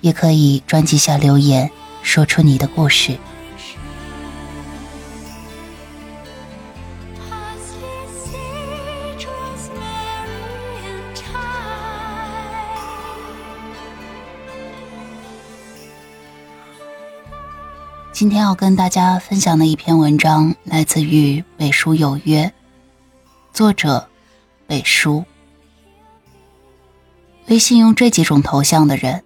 也可以专辑下留言，说出你的故事。今天要跟大家分享的一篇文章来自于北书有约，作者北书。微信用这几种头像的人，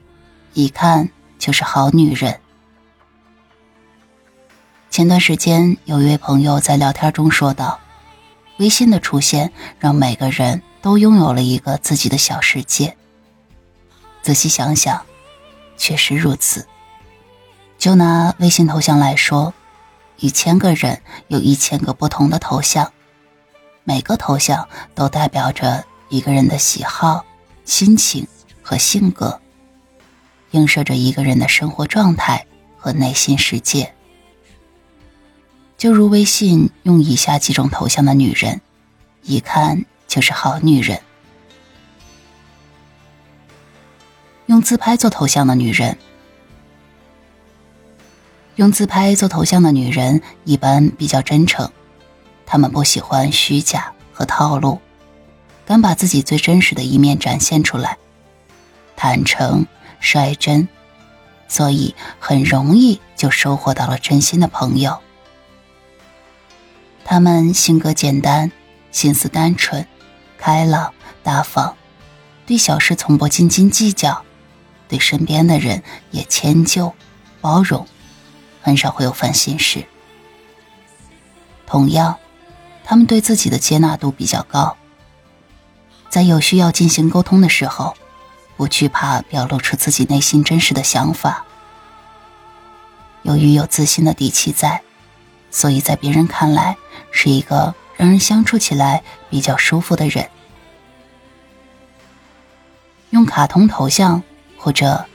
一看就是好女人。前段时间有一位朋友在聊天中说道：“微信的出现让每个人都拥有了一个自己的小世界。”仔细想想，确实如此。就拿微信头像来说，一千个人有一千个不同的头像，每个头像都代表着一个人的喜好、心情和性格，映射着一个人的生活状态和内心世界。就如微信用以下几种头像的女人，一看就是好女人。用自拍做头像的女人。用自拍做头像的女人一般比较真诚，她们不喜欢虚假和套路，敢把自己最真实的一面展现出来，坦诚率真，所以很容易就收获到了真心的朋友。他们性格简单，心思单纯，开朗大方，对小事从不斤斤计较，对身边的人也迁就包容。很少会有烦心事。同样，他们对自己的接纳度比较高，在有需要进行沟通的时候，不惧怕表露出自己内心真实的想法。由于有自信的底气在，所以在别人看来是一个让人相处起来比较舒服的人。用卡通头像或者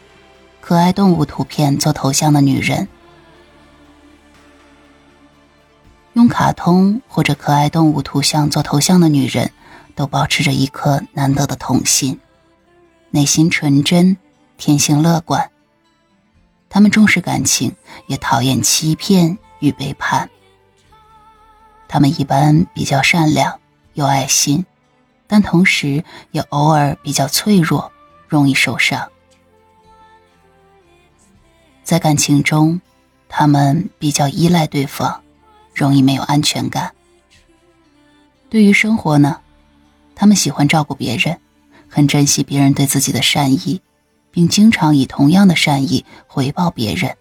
可爱动物图片做头像的女人。用卡通或者可爱动物图像做头像的女人，都保持着一颗难得的童心，内心纯真，天性乐观。他们重视感情，也讨厌欺骗与背叛。他们一般比较善良，有爱心，但同时也偶尔比较脆弱，容易受伤。在感情中，他们比较依赖对方。容易没有安全感。对于生活呢，他们喜欢照顾别人，很珍惜别人对自己的善意，并经常以同样的善意回报别人。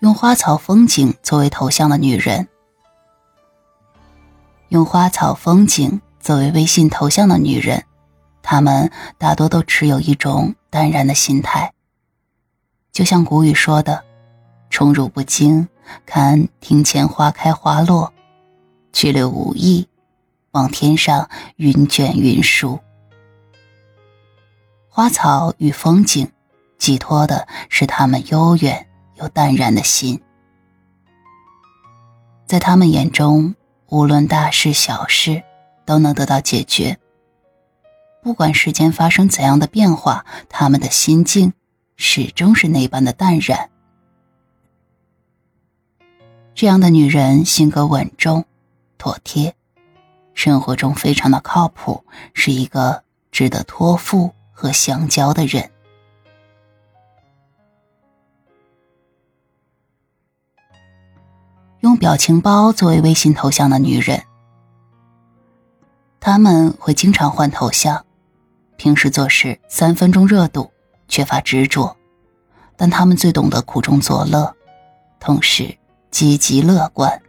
用花草风景作为头像的女人，用花草风景作为微信头像的女人，她们大多都持有一种淡然的心态。就像古语说的：“宠辱不惊，看庭前花开花落；去留无意，望天上云卷云舒。”花草与风景，寄托的是他们悠远又淡然的心。在他们眼中，无论大事小事，都能得到解决。不管世间发生怎样的变化，他们的心境。始终是那般的淡然。这样的女人性格稳重、妥帖，生活中非常的靠谱，是一个值得托付和相交的人。用表情包作为微信头像的女人，他们会经常换头像，平时做事三分钟热度。缺乏执着，但他们最懂得苦中作乐，同时积极乐观。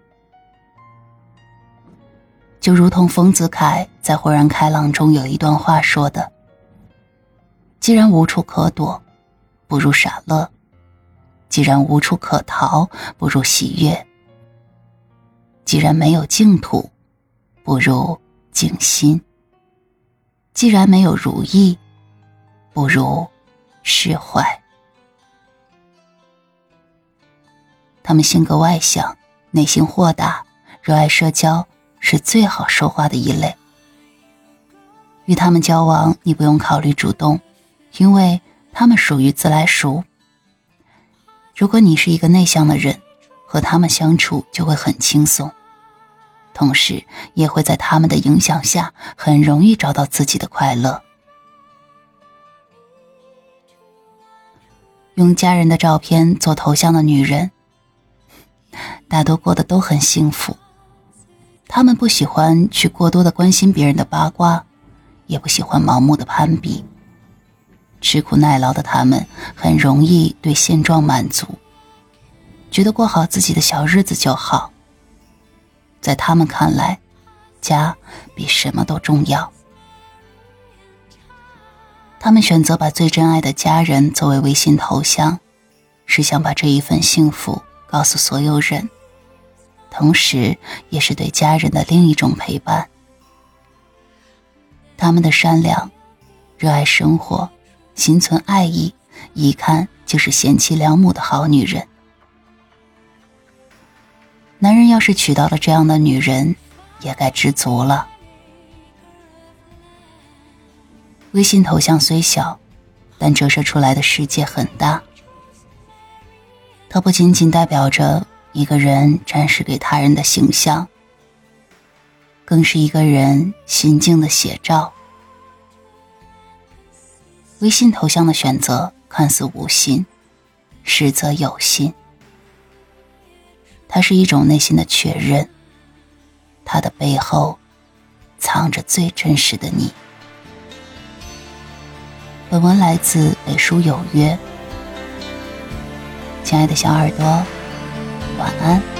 就如同丰子恺在《豁然开朗》中有一段话说的：“既然无处可躲，不如傻乐；既然无处可逃，不如喜悦；既然没有净土，不如静心；既然没有如意，不如释怀。”他们性格外向，内心豁达，热爱社交，是最好说话的一类。与他们交往，你不用考虑主动，因为他们属于自来熟。如果你是一个内向的人，和他们相处就会很轻松，同时也会在他们的影响下，很容易找到自己的快乐。用家人的照片做头像的女人。大多过得都很幸福，他们不喜欢去过多的关心别人的八卦，也不喜欢盲目的攀比。吃苦耐劳的他们很容易对现状满足，觉得过好自己的小日子就好。在他们看来，家比什么都重要。他们选择把最珍爱的家人作为微信头像，是想把这一份幸福告诉所有人。同时，也是对家人的另一种陪伴。他们的善良、热爱生活、心存爱意，一看就是贤妻良母的好女人。男人要是娶到了这样的女人，也该知足了。微信头像虽小，但折射出来的世界很大。它不仅仅代表着。一个人展示给他人的形象，更是一个人心境的写照。微信头像的选择看似无心，实则有心。它是一种内心的确认，它的背后藏着最真实的你。本文来自北书有约，亲爱的小耳朵。晚安。